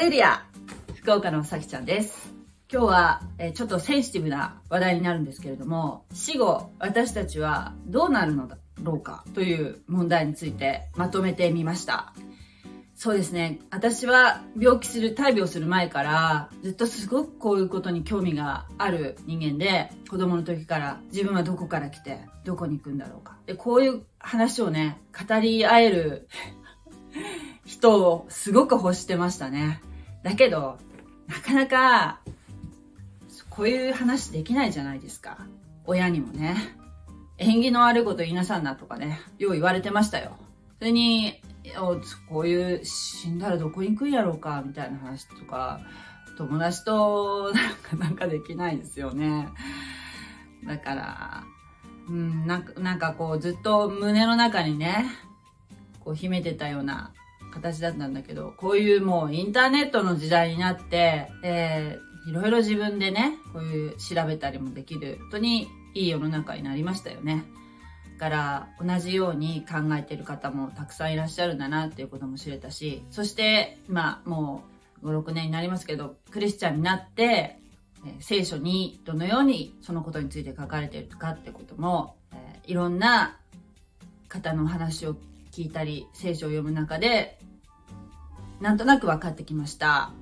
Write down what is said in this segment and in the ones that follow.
レリア福岡のさきちゃんです。今日は、え、ちょっとセンシティブな話題になるんですけれども、死後私たちはどうなるのだろうか？という問題についてまとめてみました。そうですね。私は病気する、大病する前からずっとすごくこういうことに興味がある人間で、子供の時から自分はどこから来て、どこに行くんだろうか。で、こういう話をね、語り合える人をすごく欲してましたね。だけど、なかなか、こういう話できないじゃないですか。親にもね。縁起の悪いこと言いなさんなとかね、よう言われてましたよ。それに、こういう死んだらどこに行くんやろうかみたいな話とか友達となんかなんかできないですよねだからうんなんかなんかこうずっと胸の中にねこう秘めてたような形だったんだけどこういうもうインターネットの時代になって、えー、いろいろ自分でねこういう調べたりもできる本当にいい世の中になりましたよね。から同じように考えてる方もたくさんいらっしゃるんだなっていうことも知れたし、そして今もう5、6年になりますけど、クリスチャンになって、え聖書にどのようにそのことについて書かれているかってことも、えいろんな方の話を聞いたり、聖書を読む中で、なんとなく分かってきました。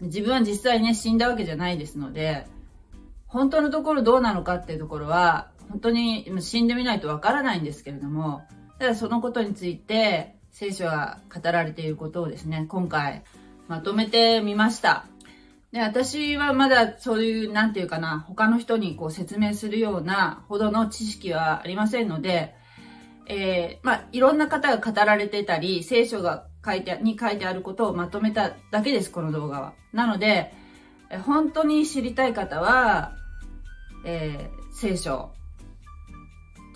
自分は実際ね、死んだわけじゃないですので、本当のところどうなのかっていうところは、本当に死んでみないとわからないんですけれども、ただそのことについて聖書が語られていることをですね、今回まとめてみました。で、私はまだそういう、なんていうかな、他の人にこう説明するようなほどの知識はありませんので、えー、まあ、いろんな方が語られてたり、聖書が書いて、に書いてあることをまとめただけです、この動画は。なので、本当に知りたい方は、えー、聖書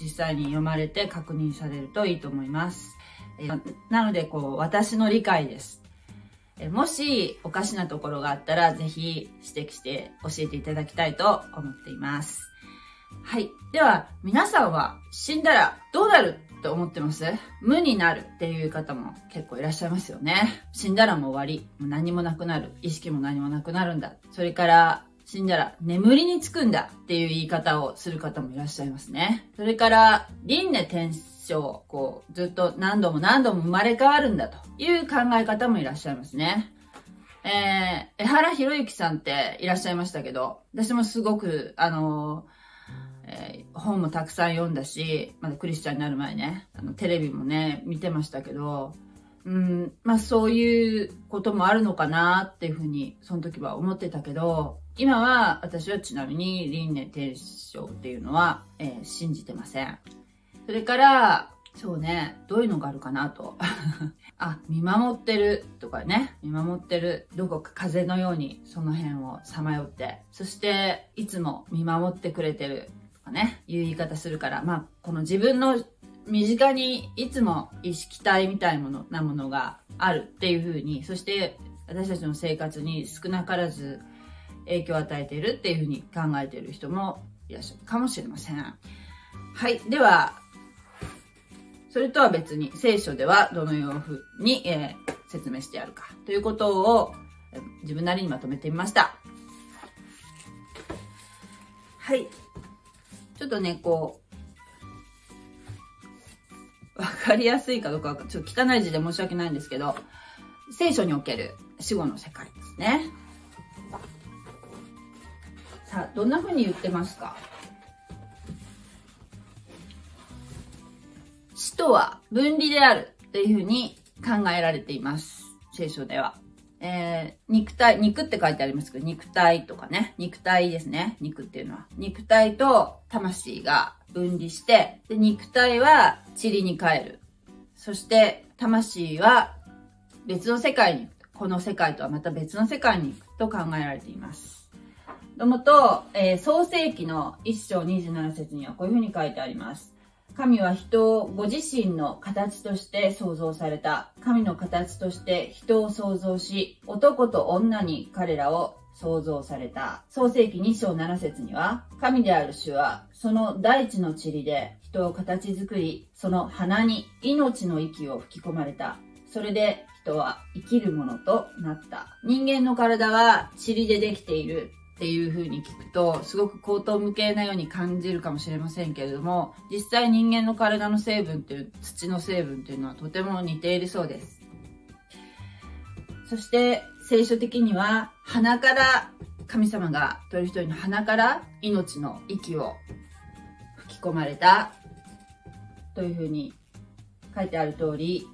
実際に読まれて確認されるといいと思います。えなので、こう、私の理解です。えもしおかしなところがあったら、ぜひ指摘して教えていただきたいと思っています。はい。では、皆さんは死んだらどうなると思ってます？無になるっていう方も結構いらっしゃいますよね。死んだらもう終わり。もう何もなくなる。意識も何もなくなるんだ。それから、死んだら眠りにつくんだっていう言い方をする方もいらっしゃいますね。それから、輪廻転生、こう、ずっと何度も何度も生まれ変わるんだという考え方もいらっしゃいますね。えー、江原博之さんっていらっしゃいましたけど、私もすごく、あのえー、本もたくさん読んだし、まだクリスチャンになる前ね、あのテレビもね、見てましたけど、うん、まあそういうこともあるのかなっていうふうに、その時は思ってたけど、今は私はちなみに輪廻転生っていうのは、えー、信じてません。それから、そうね、どういうのがあるかなと。あ、見守ってるとかね、見守ってる、どこか風のようにその辺をさまよって、そしていつも見守ってくれてるかね、いう言い方するから、まあ、この自分の身近にいつも意識体みたいなものがあるっていうふうに、そして私たちの生活に少なからず影響を与えているっていうふうに考えている人もいらっしゃるかもしれません。はい。では、それとは別に聖書ではどのように、えー、説明してあるかということを自分なりにまとめてみました。はい。ちょっとね、こう、わかりやすいかどうかちょっと汚い字で申し訳ないんですけど、聖書における死後の世界ですね。さあ、どんな風に言ってますか？死とは分離であるというふうに考えられています。聖書では。えー、肉体、肉って書いてありますけど、肉体とかね、肉体ですね。肉っていうのは。肉体と魂が分離して、で、肉体は塵に帰る。そして、魂は別の世界に。この世界とはまた別の世界に行くと考えられています。どもと、えー、創世記の一章27節にはこういうふうに書いてあります。神は人をご自身の形として創造された。神の形として人を創造し、男と女に彼らを創造された。創世記2章7節には、神である主は、その大地の塵で人を形作り、その鼻に命の息を吹き込まれた。それで人は生きるものとなった。人間の体は塵でできているっていう風に聞くと、すごく口頭無形なように感じるかもしれませんけれども、実際人間の体の成分っていう、土の成分っていうのはとても似ているそうです。そして聖書的には鼻から神様が一人一人の鼻から命の息を吹き込まれたというふうに書いてある通り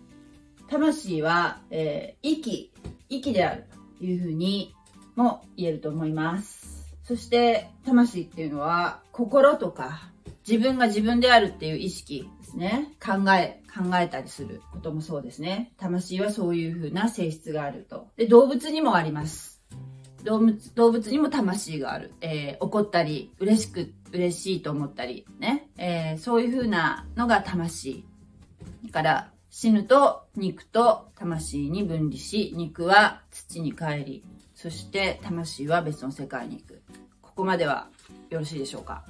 魂は、えー、息息であるというふうにも言えると思います。そして魂っていうのは心とか自分が自分であるっていう意識ですね。考え考えたりすることもそうですね。魂はそういうふうな性質があると。で動物にもあります。動物動物にも魂がある、えー、怒ったり嬉しく嬉しいと思ったりね、えー、そういうふうなのが魂。だから死ぬと肉と魂に分離し、肉は土に帰り、そして魂は別の世界に行く。ここまではよろしいでしょうか。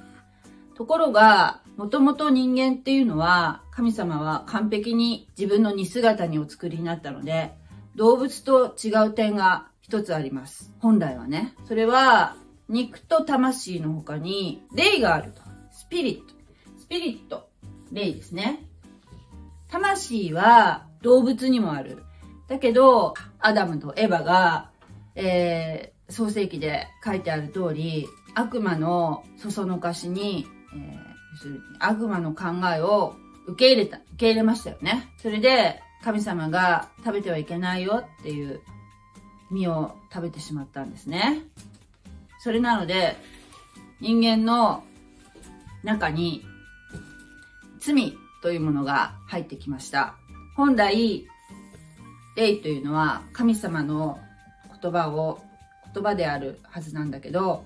ところが、もともと人間っていうのは、神様は完璧に自分の似姿にお作りになったので、動物と違う点が一つあります。本来はね。それは、肉と魂の他に、霊があると。スピリット。スピリット。霊ですね。魂は動物にもある。だけど、アダムとエヴァが、えー、創世記で書いてある通り、悪魔のそそのかしに、えー、悪魔の考えを受け入れた、受け入れましたよね。それで、神様が食べてはいけないよっていう実を食べてしまったんですね。それなので、人間の中に罪というものが入ってきました。本来、霊というのは神様の言葉を、言葉であるはずなんだけど、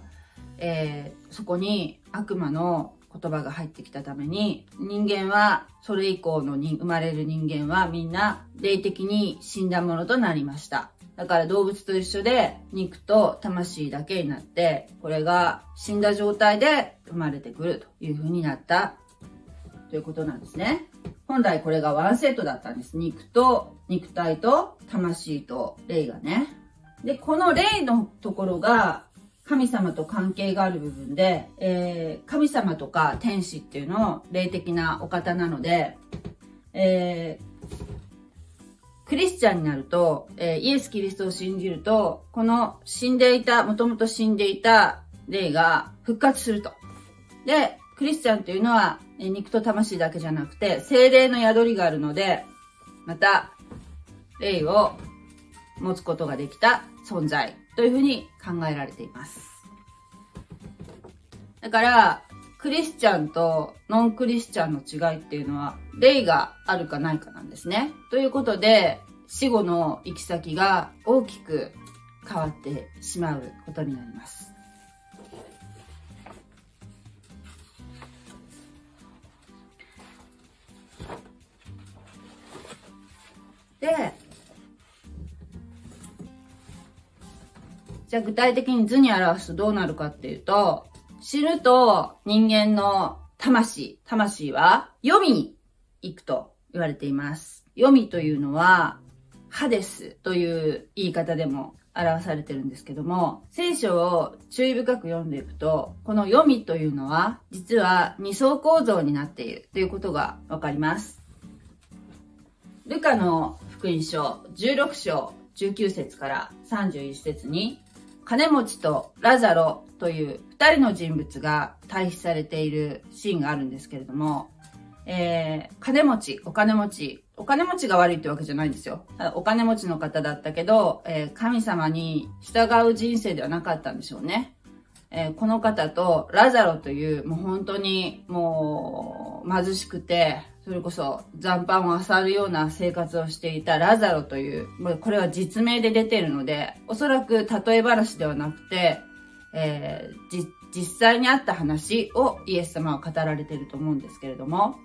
えー、そこに悪魔の言葉が入ってきたために、人間は、それ以降のに生まれる人間はみんな霊的に死んだものとなりました。だから動物と一緒で肉と魂だけになって、これが死んだ状態で生まれてくるという風になったということなんですね。本来これがワンセットだったんです。肉と、肉体と、魂と、霊がね。で、この霊のところが、神様と関係がある部分で、えー、神様とか天使っていうのを霊的なお方なので、えー、クリスチャンになると、えー、イエス・キリストを信じると、この死んでいた、もともと死んでいた霊が復活すると。で、クリスチャンというのは、え肉と魂だけじゃなくて、精霊の宿りがあるので、また、霊を持つことができた存在というふうに考えられています。だから、クリスチャンとノンクリスチャンの違いっていうのは、霊があるかないかなんですね。ということで、死後の行き先が大きく変わってしまうことになります。で、じゃあ具体的に図に表すとどうなるかっていうと、死ぬと人間の魂、魂は読みに行くと言われています。読みというのは、ハデスという言い方でも表されてるんですけども、聖書を注意深く読んでいくと、この読みというのは、実は二層構造になっているということがわかります。ルカの福音書16章19節から31節に、金持ちとラザロという二人の人物が対比されているシーンがあるんですけれども、えー、金持ち、お金持ち、お金持ちが悪いってわけじゃないんですよ。お金持ちの方だったけど、えー、神様に従う人生ではなかったんでしょうね。えー、この方とラザロという、もう本当にもう貧しくて、それこそ残飯を漁るような生活をしていたラザロという、これは実名で出てるので、おそらく例え話ではなくて、えー、実際にあった話をイエス様は語られていると思うんですけれども、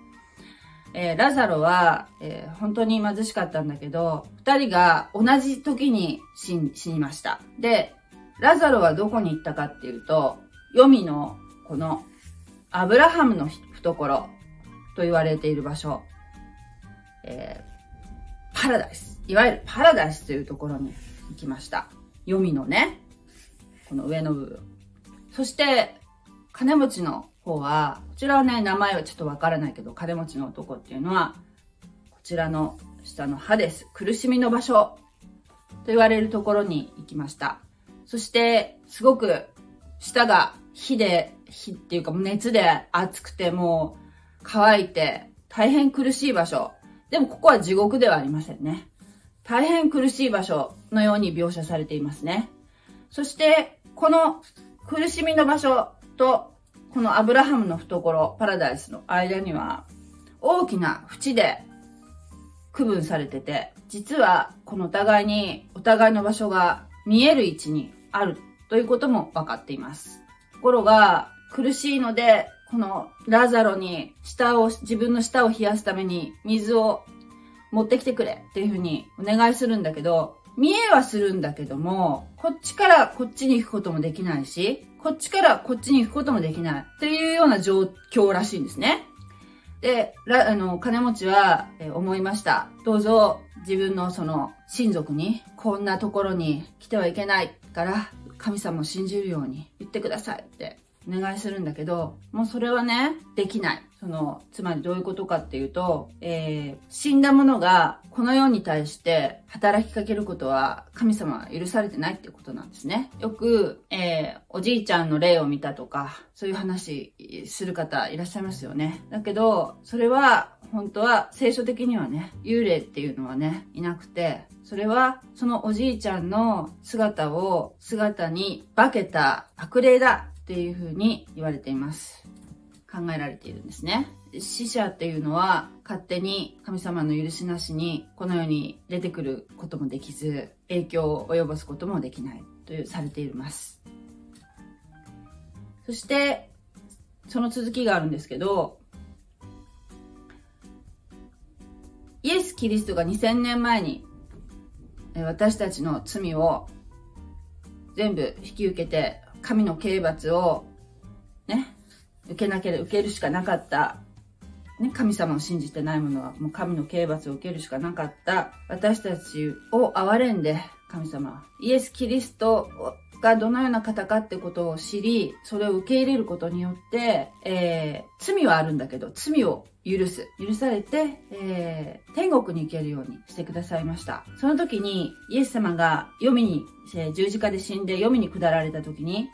えー、ラザロは、えー、本当に貧しかったんだけど、二人が同じ時に死にました。で、ラザロはどこに行ったかっていうと、黄泉のこのアブラハムの懐と言われている場所、えー、パラダイス。いわゆるパラダイスというところに行きました。読みのね、この上の部分。そして、金持ちの方は、こちらはね、名前はちょっとわからないけど、金持ちの男っていうのは、こちらの下の歯です。苦しみの場所と言われるところに行きました。そして、すごく舌が火で、火っていうか熱で熱くてもう乾いて大変苦しい場所。でもここは地獄ではありませんね。大変苦しい場所のように描写されていますね。そして、この苦しみの場所と、このアブラハムの懐、パラダイスの間には、大きな縁で区分されてて、実はこのお互いに、お互いの場所が見える位置にあるということも分かっています。ところが、苦しいので、このラザロに舌を、自分の舌を冷やすために水を持ってきてくれっていうふうにお願いするんだけど、見えはするんだけども、こっちからこっちに行くこともできないし、こっちからこっちに行くこともできないっていうような状況らしいんですね。で、あの、金持ちは、え思いました。どうぞ自分のその親族にこんなところに来てはいけないから神様を信じるように言ってくださいってお願いするんだけど、もうそれはね、できない。その、つまりどういうことかっていうと、えー、死んだ者がこの世に対して働きかけることは神様は許されてないってことなんですね。よく、えー、おじいちゃんの霊を見たとか、そういう話する方いらっしゃいますよね。だけど、それは本当は聖書的にはね、幽霊っていうのはね、いなくて、それはそのおじいちゃんの姿を、姿に化けた悪霊だっていうふうに言われています。考えられているんですね。死者っていうのは勝手に神様の許しなしにこの世に出てくることもできず影響を及ぼすこともできないというされています。そしてその続きがあるんですけどイエス・キリストが2000年前に私たちの罪を全部引き受けて神の刑罰をね受けなければ受けるしかなかった、ね、神様を信じてない者はもう神の刑罰を受けるしかなかった。私たちを憐れんで神様イエス・キリストがどのような方かってことを知り、それを受け入れることによって、えー、罪はあるんだけど、罪を許す。許されて、えー、天国に行けるようにしてくださいました。その時に、イエス様が読みに、えー、十字架で死んで読みに下られた時に、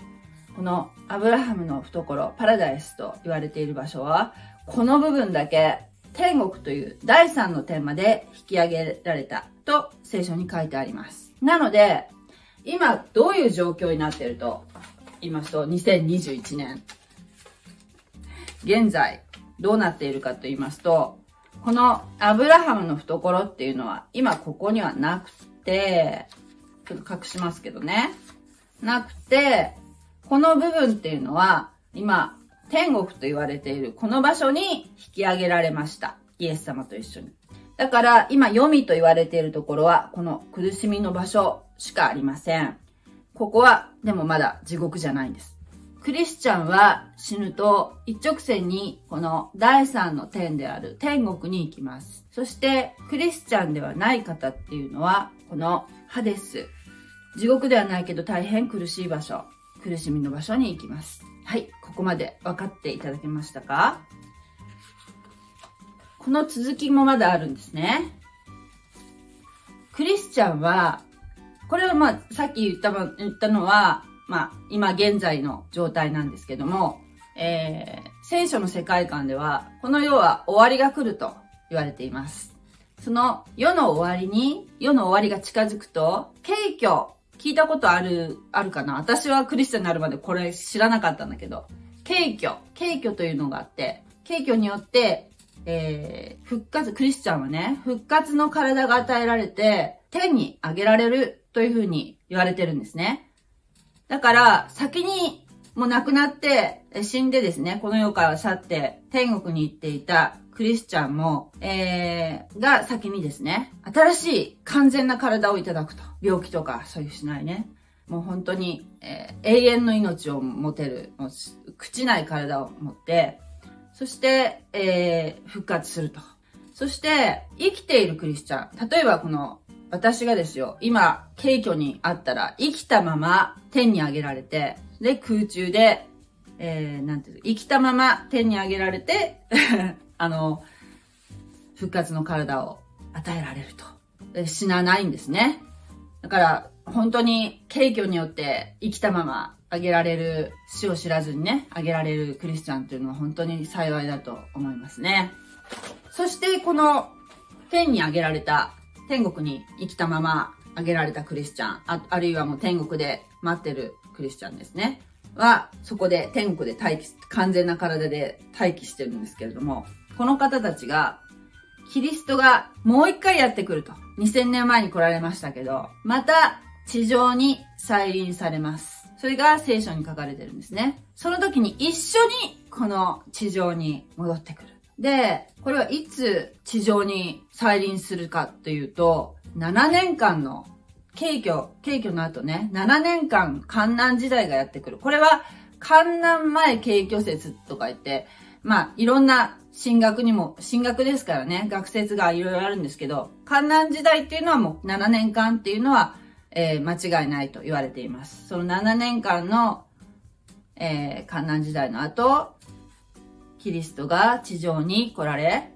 このアブラハムの懐、パラダイスと言われている場所は、この部分だけ天国という第三の点まで引き上げられたと聖書に書いてあります。なので、今どういう状況になっていると言いますと、2021年、現在どうなっているかと言いますと、このアブラハムの懐っていうのは今ここにはなくて、ちょっと隠しますけどね。なくて、この部分っていうのは、今、天国と言われているこの場所に引き上げられました。イエス様と一緒に。だから、今、読みと言われているところは、この苦しみの場所しかありません。ここは、でもまだ地獄じゃないんです。クリスチャンは死ぬと一直線にこの第三の天である天国に行きます。そしてクリスチャンではない方っていうのはこのハデス。地獄ではないけど大変苦しい場所。苦しみの場所に行きます。はい、ここまで分かっていただけましたか？この続きもまだあるんですね。クリスチャンは、これはまあ、さっき言った言ったのは、まあ、今現在の状態なんですけども、えー、聖書の世界観では、この世は終わりが来ると言われています。その世の終わりに、世の終わりが近づくと、景挙聞いたことある、あるかな？私はクリスチャンになるまでこれ知らなかったんだけど、軽挙、軽挙というのがあって、軽挙によって、えー、復活、クリスチャンはね、復活の体が与えられて、天に上げられるというふうに言われてるんですね。だから、先にもう亡くなって、死んでですね、この世から去って天国に行っていたクリスチャンも、えー、が先にですね、新しい完全な体をいただくと。病気とかそういうしないね。もう本当に、えー、永遠の命を持てる、もう朽ちない体を持って、そして、えー、復活すると。そして、生きているクリスチャン。例えばこの、私がですよ、今、軽挙にあったら、生きたまま天に上げられて、で、空中で、えー、なんていう生きたまま天に上げられて あの、復活の体を与えられると。死なないんですね。だから、本当に軽挙によって生きたままあげられる、死を知らずにね、あげられるクリスチャンというのは本当に幸いだと思いますね。そしてこの天にあげられた、天国に生きたままあげられたクリスチャン、ああるいはもう天国で待ってるクリスチャンですね。は、そこで天国で待機、完全な体で待機してるんですけれども、この方たちが、キリストがもう一回やってくると。2000年前に来られましたけど、また地上に再臨されます。それが聖書に書かれてるんですね。その時に一緒にこの地上に戻ってくる。で、これはいつ地上に再臨するかというと、7年間の軽挙、軽挙の後ね、7年間観難時代がやってくる。これは観難前軽挙説とか言って、まあ、いろんな進学にも、進学ですからね、学説がいろいろあるんですけど、観難時代っていうのはもう7年間っていうのは、えー、間違いないと言われています。その7年間の、えー、観難時代の後、キリストが地上に来られ、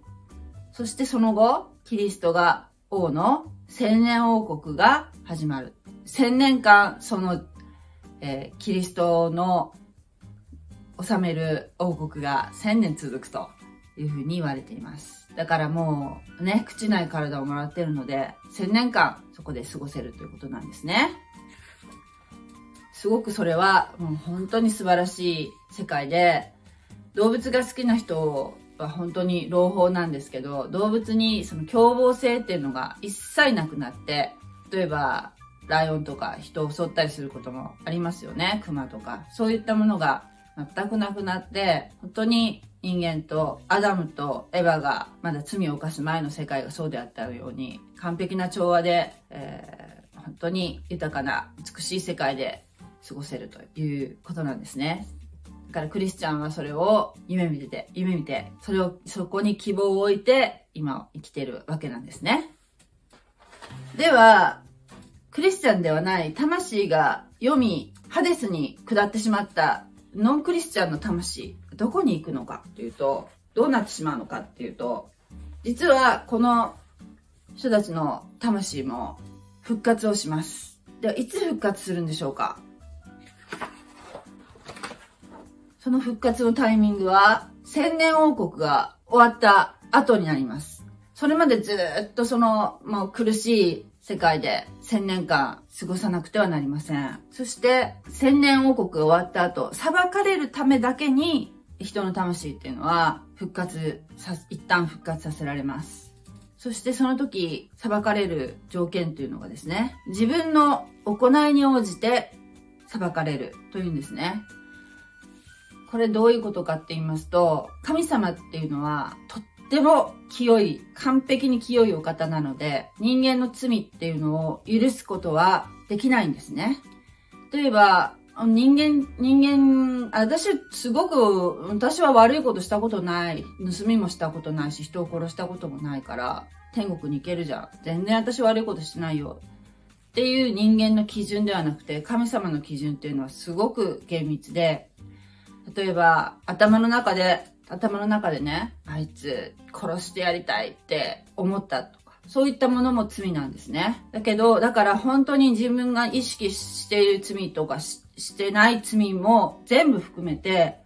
そしてその後、キリストが王の千年王国が始まる。千年間、その、えー、キリストの治める王国が千年続くというふうに言われています。だからもうね、口ない体をもらってるので、千年間そこで過ごせるということなんですね。すごくそれはもう本当に素晴らしい世界で、動物が好きな人は本当に朗報なんですけど、動物にその凶暴性っていうのが一切なくなって、例えばライオンとか人を襲ったりすることもありますよね。熊とか。そういったものが全くなくなって、本当に人間とアダムとエヴァがまだ罪を犯す前の世界がそうであったように、完璧な調和で、えー、本当に豊かな美しい世界で過ごせるということなんですね。だからクリスチャンはそれを夢見てて、夢見て、それを、そこに希望を置いて、今生きてるわけなんですね。では、クリスチャンではない魂が読み、ハデスに下ってしまったノンクリスチャンの魂、どこに行くのかというと、どうなってしまうのかっていうと、実はこの人たちの魂も復活をします。では、いつ復活するんでしょうか？その復活のタイミングは、千年王国が終わった後になります。それまでずっとその、もう苦しい世界で千年間過ごさなくてはなりません。そして、千年王国が終わった後、裁かれるためだけに、人の魂っていうのは復活さ、一旦復活させられます。そしてその時、裁かれる条件っていうのがですね、自分の行いに応じて裁かれるというんですね。これどういうことかって言いますと、神様っていうのはとっても清い、完璧に清いお方なので、人間の罪っていうのを許すことはできないんですね。例えば、人間、人間、私、すごく、私は悪いことしたことない。盗みもしたことないし、人を殺したこともないから、天国に行けるじゃん。全然私悪いことしてないよ。っていう人間の基準ではなくて、神様の基準っていうのはすごく厳密で、例えば、頭の中で頭の中でね、あいつ殺してやりたいって思ったとか、そういったものも罪なんですね。だけど、だから本当に自分が意識している罪とかしてない罪も全部含めて、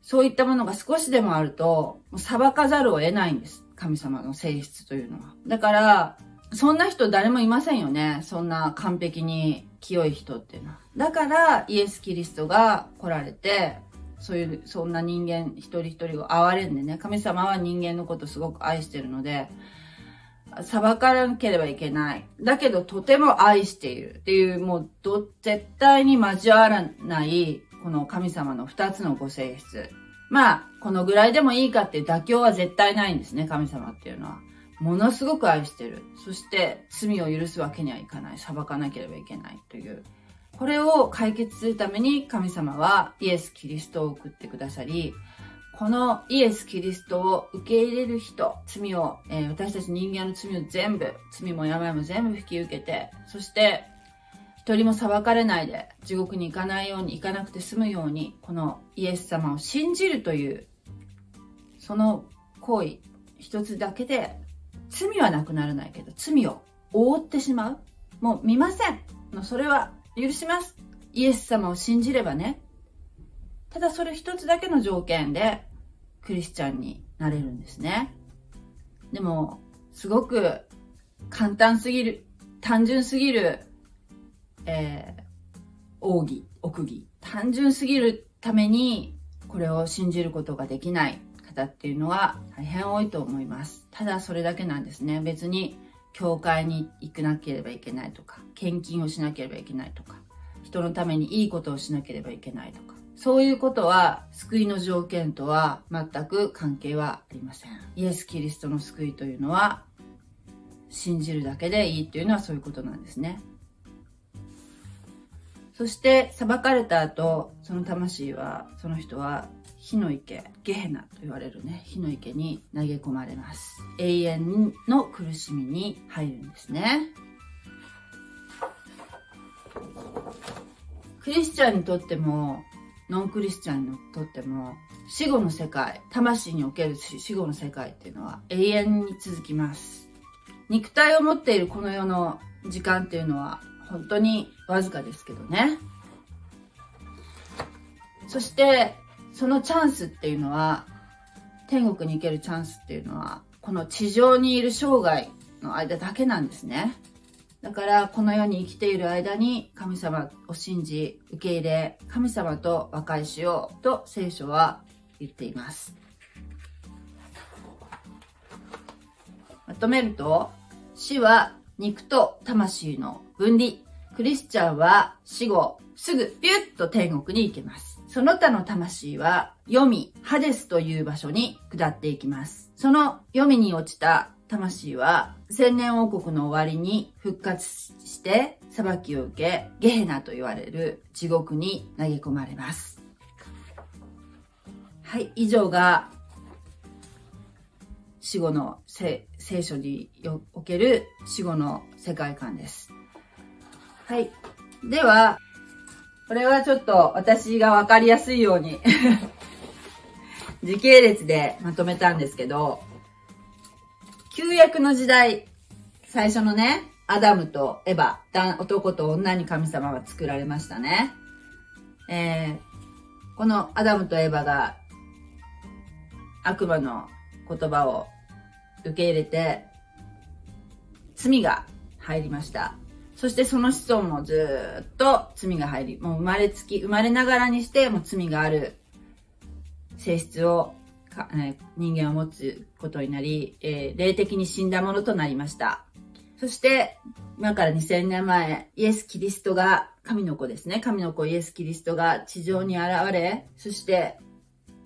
そういったものが少しでもあると、もう裁かざるを得ないんです。神様の性質というのは。だから、そんな人誰もいませんよね。そんな完璧に清い人っていうのは。だから、イエス・キリストが来られて、そういう、そんな人間一人一人を憐れんでね、神様は人間のことすごく愛してるので、裁かなければいけない。だけどとても愛しているっていう、もうど、絶対に交わらない、この神様の二つのご性質。まあ、このぐらいでもいいかって妥協は絶対ないんですね、神様っていうのは。ものすごく愛してる。そして、罪を許すわけにはいかない。裁かなければいけないという。これを解決するために神様はイエス・キリストを送ってくださり、このイエス・キリストを受け入れる人、罪を、えー、私たち人間の罪を全部、罪も病も全部引き受けて、そして一人も裁かれないで地獄に行かないように、行かなくて済むように、このイエス様を信じるという、その行為一つだけで、罪はなくならないけど、罪を覆ってしまう。もう見ません。それは許します。イエス様を信じればね。ただそれ一つだけの条件で、クリスチャンになれるんですね。でも、すごく簡単すぎる、単純すぎる、えー、奥義、奥義。単純すぎるために、これを信じることができない方っていうのは大変多いと思います。ただそれだけなんですね。別に、教会に行かなければいけないとか、献金をしなければいけないとか、人のためにいいことをしなければいけないとか、そういうことは救いの条件とは全く関係はありません。イエス・キリストの救いというのは信じるだけでいいっていうのはそういうことなんですね。そして裁かれた後、その魂は、その人は火の池、ゲヘナと言われるね、火の池に投げ込まれます。永遠の苦しみに入るんですね。クリスチャンにとってもノンクリスチャンにとっても死後の世界魂における死後の世界っていうのは永遠に続きます肉体を持っているこの世の時間っていうのは本当にわずかですけどねそしてそのチャンスっていうのは天国に行けるチャンスっていうのはこの地上にいる生涯の間だけなんですね。だからこの世に生きている間に神様を信じ受け入れ神様と和解しようと聖書は言っています。まとめると死は肉と魂の分離。クリスチャンは死後すぐピュッと天国に行けます。その他の魂は読みハデスという場所に下っていきますその読みに落ちた魂は千年王国の終わりに復活して裁きを受け、ゲヘナと言われる地獄に投げ込まれます。はい、以上が死後の聖書における死後の世界観です。はい。では、これはちょっと私がわかりやすいように 時系列でまとめたんですけど、旧約の時代、最初のね、アダムとエヴァ、男と女に神様が作られましたね。えー、このアダムとエヴァが悪魔の言葉を受け入れて、罪が入りました。そしてその子孫もずっと罪が入り、もう生まれつき、生まれながらにしてもう罪がある性質を人間を持つことになり、えー、霊的に死んだものとなりました。そして、今から2000年前、イエス・キリストが、神の子ですね。神の子イエス・キリストが地上に現れ、そして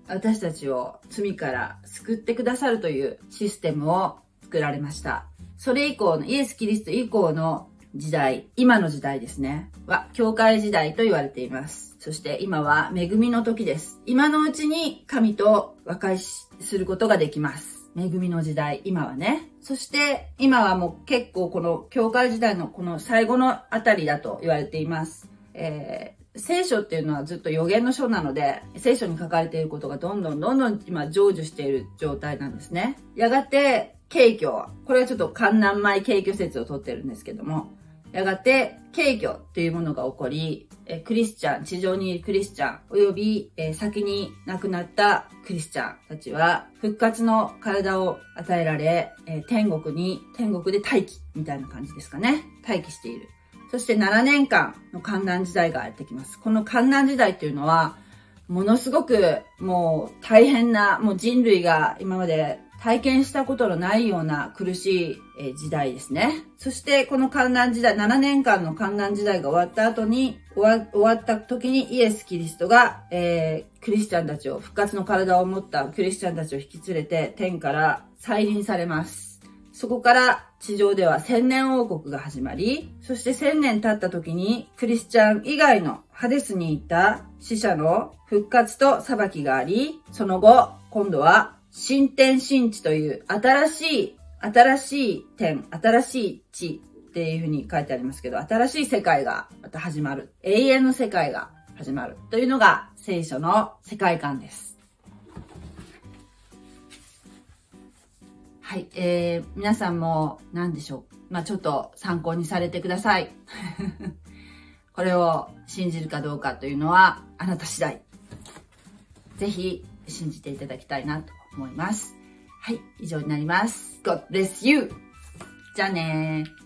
私たちを罪から救ってくださるというシステムを作られました。それ以降の、イエス・キリスト以降の時代、今の時代ですね、は、教会時代と言われています。そして今は恵みの時です。今のうちに神と和解することができます。恵みの時代、今はね。そして今はもう結構この教会時代のこの最後のあたりだと言われています。えー聖書っていうのはずっと予言の書なので、聖書に書かれていることがどんどんどんどん今成就している状態なんですね。やがて、景挙。これはちょっと観南前景挙説をとってるんですけども、やがて、軽挙というものが起こり、クリスチャン、地上にいるクリスチャン、および先に亡くなったクリスチャンたちは、復活の体を与えられ、天国に、天国で待機みたいな感じですかね。待機している。そして7年間の観覧時代がやってきます。この観覧時代っていうのは、ものすごくもう大変な、もう人類が今まで体験したことのないような苦しい時代ですね。そしてこの観覧時代、7年間の観覧時代が終わった後に、終わった時にイエス・キリストが、えー、クリスチャンたちを、復活の体を持ったクリスチャンたちを引き連れて天から再臨されます。そこから地上では千年王国が始まり、そして千年経った時にクリスチャン以外のハデスにいた死者の復活と裁きがあり、その後、今度は新天新地という新しい、新しい点、新しい地っていうふうに書いてありますけど、新しい世界がまた始まる。永遠の世界が始まる。というのが聖書の世界観です。はい、えー、皆さんも何でしょう？まあちょっと参考にされてください。これを信じるかどうかというのはあなた次第。ぜひ信じていただきたいなと思います。はい、以上になります。God bless you! じゃあねー。